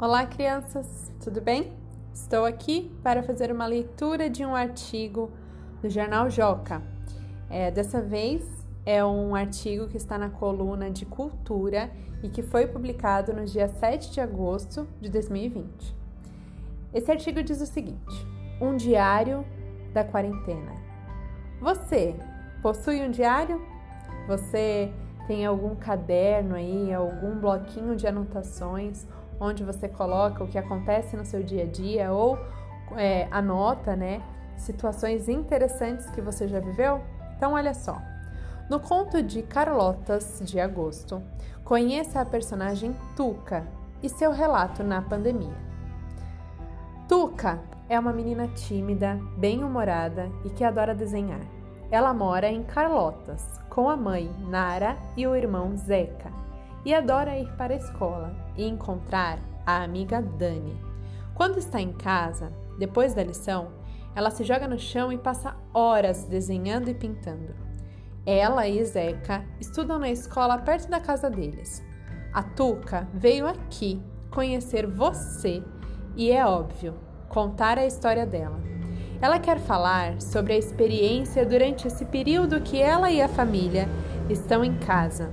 Olá, crianças, tudo bem? Estou aqui para fazer uma leitura de um artigo do jornal Joca. É, dessa vez é um artigo que está na coluna de Cultura e que foi publicado no dia 7 de agosto de 2020. Esse artigo diz o seguinte: Um diário da quarentena. Você possui um diário? Você tem algum caderno aí, algum bloquinho de anotações? onde você coloca o que acontece no seu dia a dia ou é, anota, né, situações interessantes que você já viveu? Então, olha só. No conto de Carlotas de Agosto, conheça a personagem Tuca e seu relato na pandemia. Tuca é uma menina tímida, bem-humorada e que adora desenhar. Ela mora em Carlotas com a mãe Nara e o irmão Zeca e adora ir para a escola e encontrar a amiga Dani. Quando está em casa, depois da lição, ela se joga no chão e passa horas desenhando e pintando. Ela e Zeca estudam na escola perto da casa deles. A Tuca veio aqui conhecer você e, é óbvio, contar a história dela. Ela quer falar sobre a experiência durante esse período que ela e a família estão em casa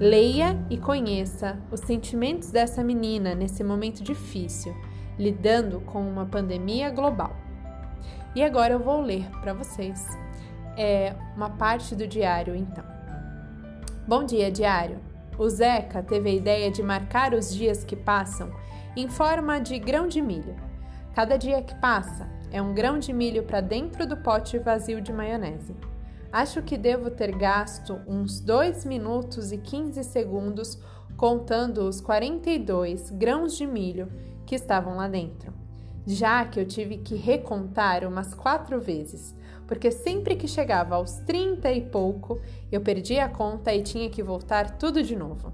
Leia e conheça os sentimentos dessa menina nesse momento difícil, lidando com uma pandemia global. E agora eu vou ler para vocês é, uma parte do diário, então. Bom dia, diário. O Zeca teve a ideia de marcar os dias que passam em forma de grão de milho. Cada dia que passa é um grão de milho para dentro do pote vazio de maionese. Acho que devo ter gasto uns 2 minutos e 15 segundos contando os 42 grãos de milho que estavam lá dentro, já que eu tive que recontar umas quatro vezes, porque sempre que chegava aos 30 e pouco, eu perdia a conta e tinha que voltar tudo de novo.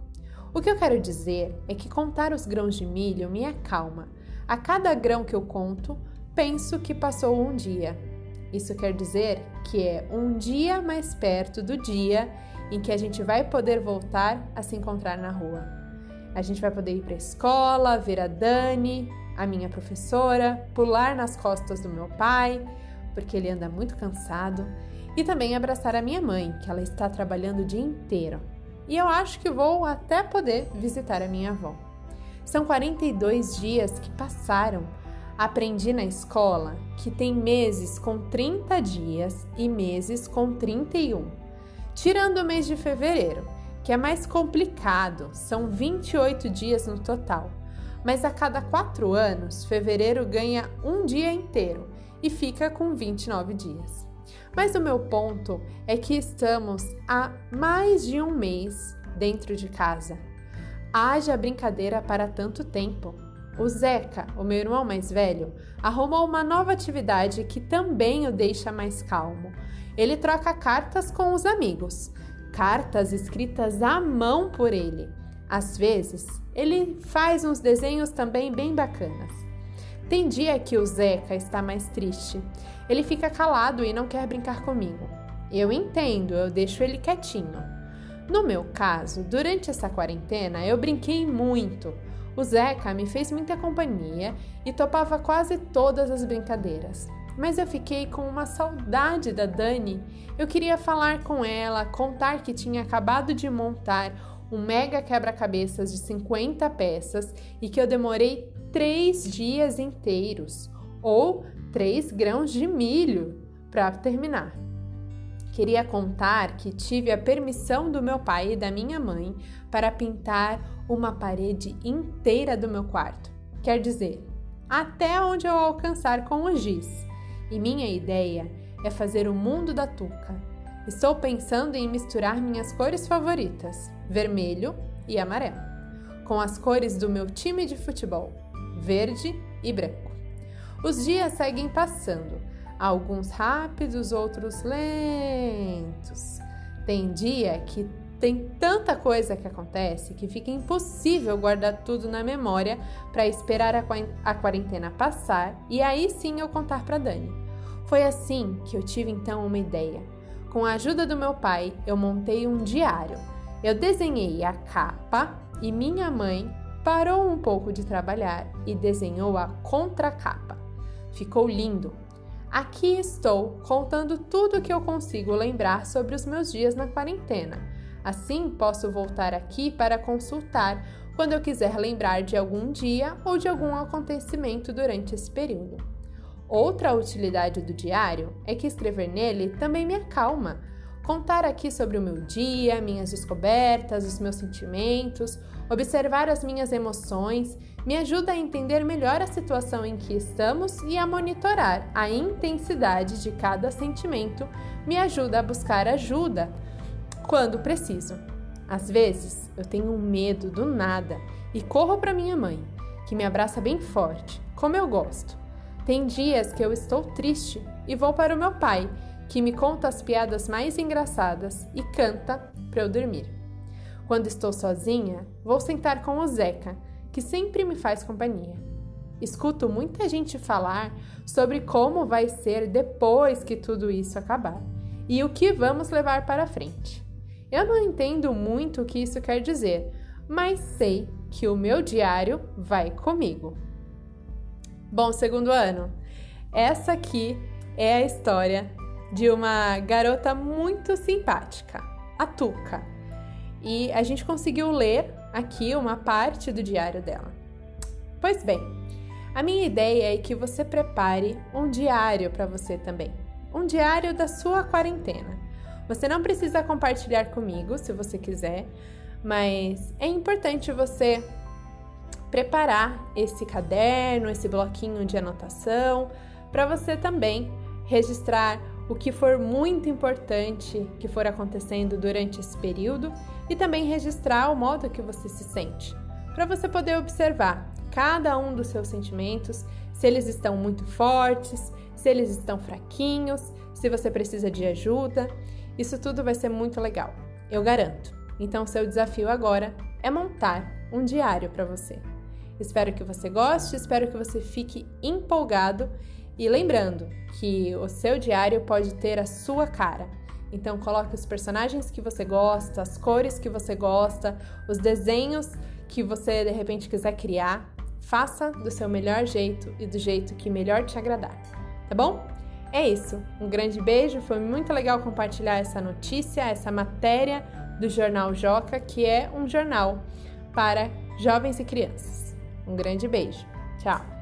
O que eu quero dizer é que contar os grãos de milho me acalma. A cada grão que eu conto, penso que passou um dia isso quer dizer que é um dia mais perto do dia em que a gente vai poder voltar a se encontrar na rua. A gente vai poder ir para a escola, ver a Dani, a minha professora, pular nas costas do meu pai, porque ele anda muito cansado, e também abraçar a minha mãe, que ela está trabalhando o dia inteiro. E eu acho que vou até poder visitar a minha avó. São 42 dias que passaram Aprendi na escola que tem meses com 30 dias e meses com 31. Tirando o mês de fevereiro, que é mais complicado, são 28 dias no total. Mas a cada quatro anos, fevereiro ganha um dia inteiro e fica com 29 dias. Mas o meu ponto é que estamos há mais de um mês dentro de casa. Haja brincadeira para tanto tempo. O Zeca, o meu irmão mais velho, arrumou uma nova atividade que também o deixa mais calmo. Ele troca cartas com os amigos, cartas escritas à mão por ele. Às vezes, ele faz uns desenhos também bem bacanas. Tem dia que o Zeca está mais triste. Ele fica calado e não quer brincar comigo. Eu entendo, eu deixo ele quietinho. No meu caso, durante essa quarentena, eu brinquei muito. O Zeca me fez muita companhia e topava quase todas as brincadeiras. Mas eu fiquei com uma saudade da Dani. Eu queria falar com ela, contar que tinha acabado de montar um mega quebra-cabeças de 50 peças e que eu demorei três dias inteiros, ou três grãos de milho, para terminar. Queria contar que tive a permissão do meu pai e da minha mãe para pintar uma parede inteira do meu quarto. Quer dizer, até onde eu alcançar com o giz. E minha ideia é fazer o mundo da Tuca. Estou pensando em misturar minhas cores favoritas, vermelho e amarelo, com as cores do meu time de futebol, verde e branco. Os dias seguem passando alguns rápidos, outros lentos. Tem dia que tem tanta coisa que acontece que fica impossível guardar tudo na memória para esperar a quarentena passar e aí sim eu contar para Dani. Foi assim que eu tive então uma ideia. Com a ajuda do meu pai, eu montei um diário. Eu desenhei a capa e minha mãe parou um pouco de trabalhar e desenhou a contracapa. Ficou lindo. Aqui estou contando tudo o que eu consigo lembrar sobre os meus dias na quarentena. Assim, posso voltar aqui para consultar quando eu quiser lembrar de algum dia ou de algum acontecimento durante esse período. Outra utilidade do diário é que escrever nele também me acalma. Contar aqui sobre o meu dia, minhas descobertas, os meus sentimentos, observar as minhas emoções, me ajuda a entender melhor a situação em que estamos e a monitorar a intensidade de cada sentimento, me ajuda a buscar ajuda quando preciso. Às vezes eu tenho um medo do nada e corro para minha mãe, que me abraça bem forte, como eu gosto. Tem dias que eu estou triste e vou para o meu pai, que me conta as piadas mais engraçadas e canta para eu dormir. Quando estou sozinha, vou sentar com o Zeca, que sempre me faz companhia. Escuto muita gente falar sobre como vai ser depois que tudo isso acabar e o que vamos levar para frente. Eu não entendo muito o que isso quer dizer, mas sei que o meu diário vai comigo. Bom, segundo ano, essa aqui é a história de uma garota muito simpática, a Tuca. E a gente conseguiu ler aqui uma parte do diário dela. Pois bem, a minha ideia é que você prepare um diário para você também. Um diário da sua quarentena. Você não precisa compartilhar comigo se você quiser, mas é importante você preparar esse caderno, esse bloquinho de anotação, para você também registrar o que for muito importante que for acontecendo durante esse período e também registrar o modo que você se sente, para você poder observar cada um dos seus sentimentos, se eles estão muito fortes, se eles estão fraquinhos, se você precisa de ajuda. Isso tudo vai ser muito legal, eu garanto. Então, seu desafio agora é montar um diário para você. Espero que você goste, espero que você fique empolgado e lembrando que o seu diário pode ter a sua cara. Então coloque os personagens que você gosta, as cores que você gosta, os desenhos que você de repente quiser criar. Faça do seu melhor jeito e do jeito que melhor te agradar. Tá bom? É isso. Um grande beijo. Foi muito legal compartilhar essa notícia, essa matéria do Jornal Joca, que é um jornal para jovens e crianças. Um grande beijo. Tchau.